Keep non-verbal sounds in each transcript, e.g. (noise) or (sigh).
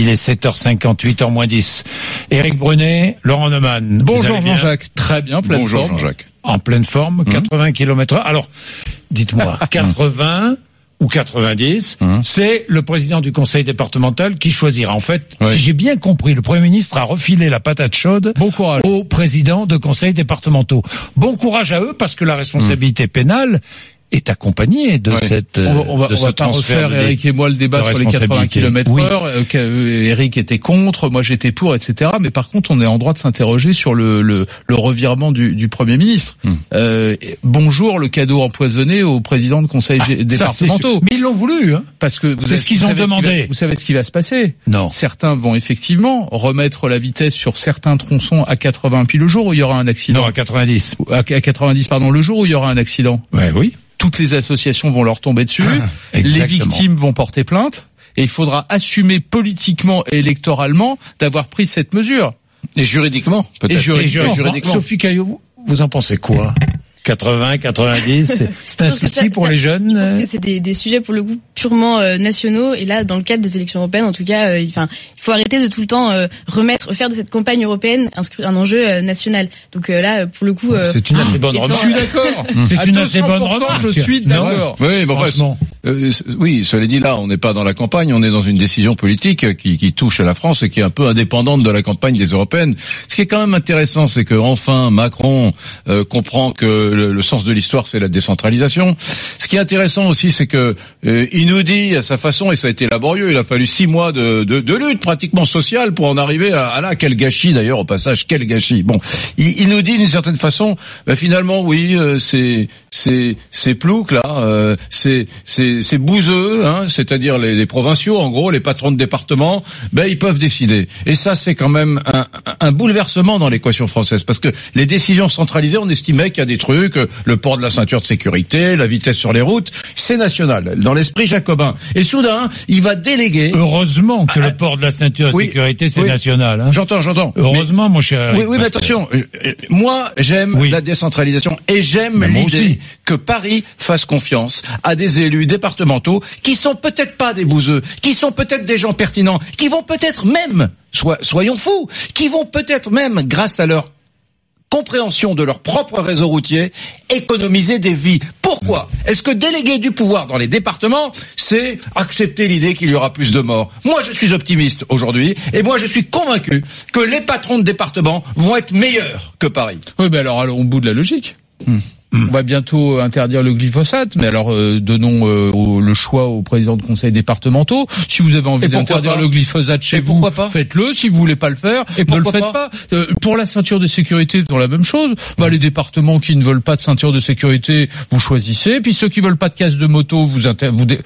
Il est 7h58, en moins 10. Éric Brunet, Laurent Neumann. Bonjour Jean-Jacques, très bien, pleine Bonjour forme. Jean-Jacques. En pleine forme, 80 km heure. Alors, dites-moi, 80 ou 90, Hum. c'est le président du conseil départemental qui choisira. En fait, Oui. si j'ai bien compris, le Premier ministre a refilé la patate chaude Bon courage. aux présidents de conseils départementaux. Bon courage à eux parce que la responsabilité pénale est accompagnée de Oui. cette On va, on va, de on ce va pas transfert refaire Eric et moi le débat sur les 80 responsabilité. km Oui. heure. Euh, euh, Eric était contre, moi j'étais pour, etc. Mais par contre, on est en droit de s'interroger sur le, le, le revirement du, du Premier ministre. Hmm. Euh, bonjour le cadeau empoisonné au président de conseil c'est départementaux. Mais ils l'ont voulu, hein. Parce que vous C'est ce qu'ils ont demandé. va- vous savez ce qui va se passer Non. Certains vont effectivement remettre la vitesse sur certains tronçons à 80, puis le jour où il y aura un accident, Non, à 90. à à 90 pardon, le jour où il y aura un accident, Ouais, oui. Toutes les associations vont leur tomber dessus, Ah, les victimes vont porter plainte, et il faudra assumer politiquement et électoralement d'avoir pris cette mesure. Et juridiquement, peut-être. Et juridiquement. Et juridiquement. juridiquement. Sophie Caillot, vous, vous en pensez quoi? 80, 90, (laughs) c'est- un souci ça- pour ça- les jeunes c'est des, des sujets pour le coup purement euh, nationaux et là dans le cadre des élections européennes en tout cas euh, il faut arrêter de tout le temps euh, remettre faire de cette campagne européenne un, un enjeu euh, national donc euh, là pour le coup euh, C'est une assez bonne remarque. Je suis d'accord. (laughs) C'est une assez bonne 200%, remarque. Je suis d'accord. Oui, bon, euh, oui, cela dit, là, on n'est pas dans la campagne, on est dans une décision politique qui, qui touche à la France et qui est un peu indépendante de la campagne des européennes. Ce qui est quand même intéressant, c'est que enfin Macron euh, comprend que le, le sens de l'histoire, c'est la décentralisation. Ce qui est intéressant aussi, c'est que euh, il nous dit à sa façon, et ça a été laborieux, il a fallu six mois de, de, de lutte pratiquement sociale pour en arriver à, à là, quel gâchis d'ailleurs au passage, quel gâchis. Bon, il, il nous dit d'une certaine façon, ben, finalement, oui, euh, c'est c'est c'est plouc là, euh, c'est c'est c'est bouseux, hein, c'est-à-dire les, les provinciaux, en gros, les patrons de département, ben ils peuvent décider. Et ça, c'est quand même un, un- bouleversement dans l'équation française, parce que les décisions centralisées, on estimait qu'il y a des trucs, euh, le port de la ceinture de sécurité, la vitesse sur les routes, c'est national, dans l'esprit jacobin. Et soudain, il va déléguer. Heureusement que Ah, le port de la ceinture de oui, sécurité, c'est oui. national. Hein. J'entends, j'entends. Heureusement, mon cher. Oui, oui, mais attention, euh, euh, moi j'aime Oui. la décentralisation et j'aime l'idée que Paris fasse confiance à des élus départementaux qui sont peut-être pas des bouseux, qui sont peut-être des gens pertinents, qui vont peut-être même, soyons fous, qui vont peut-être même, grâce à leur compréhension de leur propre réseau routier, économiser des vies. Pourquoi Est-ce que déléguer du pouvoir dans les départements, c'est accepter l'idée qu'il y aura plus de morts Moi, je suis optimiste aujourd'hui, et moi, je suis convaincu que les patrons de département vont être meilleurs que Paris. Oui, mais alors allons au bout de la logique. Hmm. On va bientôt interdire le glyphosate, mais alors euh, donnons euh, au- le choix aux présidents de conseils départementaux. Si vous avez envie d'interdire le glyphosate chez vous, pourquoi pas faites-le. Si vous voulez pas le faire, Et ne le faites pas. Euh, pour la ceinture de sécurité, dans la même chose. Bah, les départements qui ne veulent pas de ceinture de sécurité, vous choisissez. Puis ceux qui veulent pas de casque de moto, vous inter... vous. dé-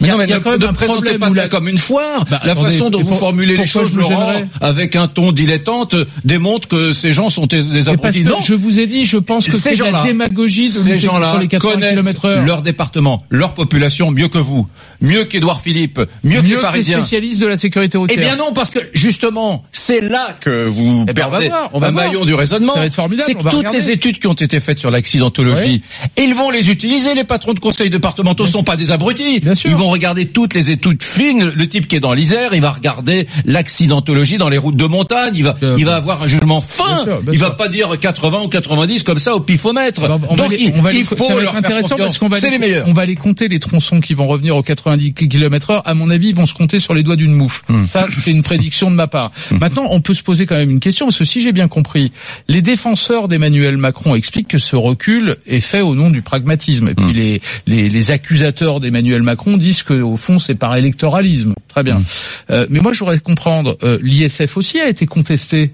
Il y a, non, mais il y a ne, quand même ne un présentez problème pas où ça la- comme une foire. Bah, la attendez, façon dont vous formulez les choses, Laurent, avec un ton dilettante, démontre que ces gens sont des, abrutis. Non, je vous ai dit, je pense que Ces c'est la gens-là, démagogie de ces gens-là les 80 connaissent leur département, leur population mieux que vous, mieux qu'Édouard Philippe, mieux, que mieux les que les Parisiens. spécialistes de la sécurité Eh routière. bien non, parce que justement, c'est là que vous Eh ben, on va perdez voir, on va un voir. maillon du raisonnement. Ça va être formidable, C'est que toutes regarder. les études qui ont été faites sur l'accidentologie, ils vont les utiliser. Les patrons de conseils départementaux sont pas des abrutis. Bien sûr. Ils vont regarder toutes les études fines. Le type qui est dans l'Isère, il va regarder l'accidentologie dans les routes de montagne. Il va, Bien il va avoir un jugement fin. Bien sûr, bien il va pas dire 80 ou 90 comme ça au pifomètre. On va Donc les- il, on va les- il faut ça va leur être intéressant parce qu'on va les meilleurs. On va les compter les tronçons qui vont revenir aux 90 km heure. À mon avis, ils vont se compter sur les doigts d'une moufle. Hmm. Ça, c'est une prédiction de ma part. Maintenant, on peut se poser quand même une question parce que si j'ai bien compris, les défenseurs d'Emmanuel Macron expliquent que ce recul est fait au nom du pragmatisme. Et puis Hmm. les, les, les accusateurs d'Emmanuel Macron disent que au fond, c'est par électoralisme. Très bien. Hmm. Euh, mais moi, je voudrais comprendre. euh, L'ISF aussi a été contesté.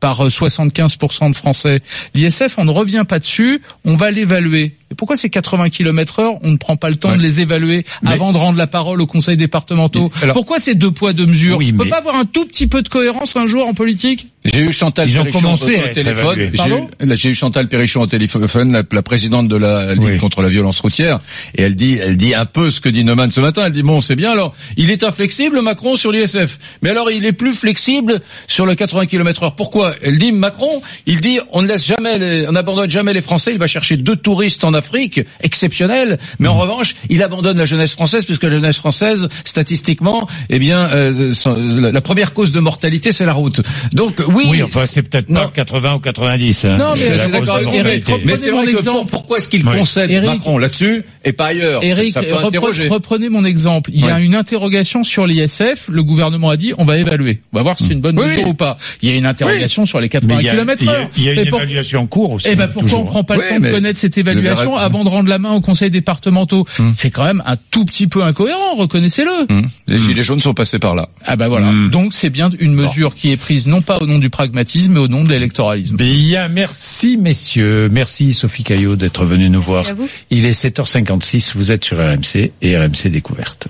Par euh, 75% de Français. L'ISF, on ne revient pas dessus, on va l'évaluer. Et pourquoi ces 80 km heure, on ne prend pas le temps Ouais. de les évaluer Mais- avant de rendre la parole aux conseils départementaux Alors- Pourquoi ces deux poids deux mesures Oui, On peut mais- pas avoir un tout petit peu de cohérence un jour en politique J'ai eu Chantal Ils ont Perrichon commencé au, téléphone. J'ai eu- là, J'ai eu Chantal Perrichon au téléphone, la, la présidente de la Ligue Oui. contre la violence routière, et elle dit, elle dit un peu ce que dit Neumann ce matin. Elle dit bon, c'est bien. Alors, il est inflexible Macron sur l'ISF, mais alors il est plus flexible sur le 80 km/h. Pourquoi? Elle dit Macron, il dit on ne laisse jamais, les- on n'abandonne jamais les Français. Il va chercher deux touristes en Afrique exceptionnels, mais en Mm. revanche, il abandonne la jeunesse française puisque la jeunesse française, statistiquement, eh bien, euh, la, première cause de mortalité, c'est la route. Donc oui, Oui, enfin, c'est peut-être pas non. 80 ou 90. hein. Non, mais C'est d'accord Mais c'est vrai mon que pour- pourquoi est-ce qu'il Oui. concède Eric- Macron là-dessus et pas ailleurs? Eric, Ça peut repre- interroger. reprenez mon exemple. Il y a une interrogation sur l'ISF. Le gouvernement a dit on va évaluer. On va voir si c'est une bonne Oui, mesure oui. ou pas. Il y a une interrogation sur les Mais 80 il y a, km il y a- heure. il y a une Et évaluation en cours aussi. Eh ben pourquoi on prend pas le temps de connaître cette évaluation avant de rendre la main aux conseils départementaux C'est quand même un tout petit peu incohérent, reconnaissez-le. Hum. Les gilets jaunes sont passés par là. Ah bah voilà. Hmm. Donc c'est bien une mesure qui est prise non pas au nom du pragmatisme mais au nom de l'électoralisme. Bien, merci messieurs. Merci Sophie Caillot d'être venue nous voir. Et à vous. Il est 7h56, vous êtes sur RMC et RMC Découverte.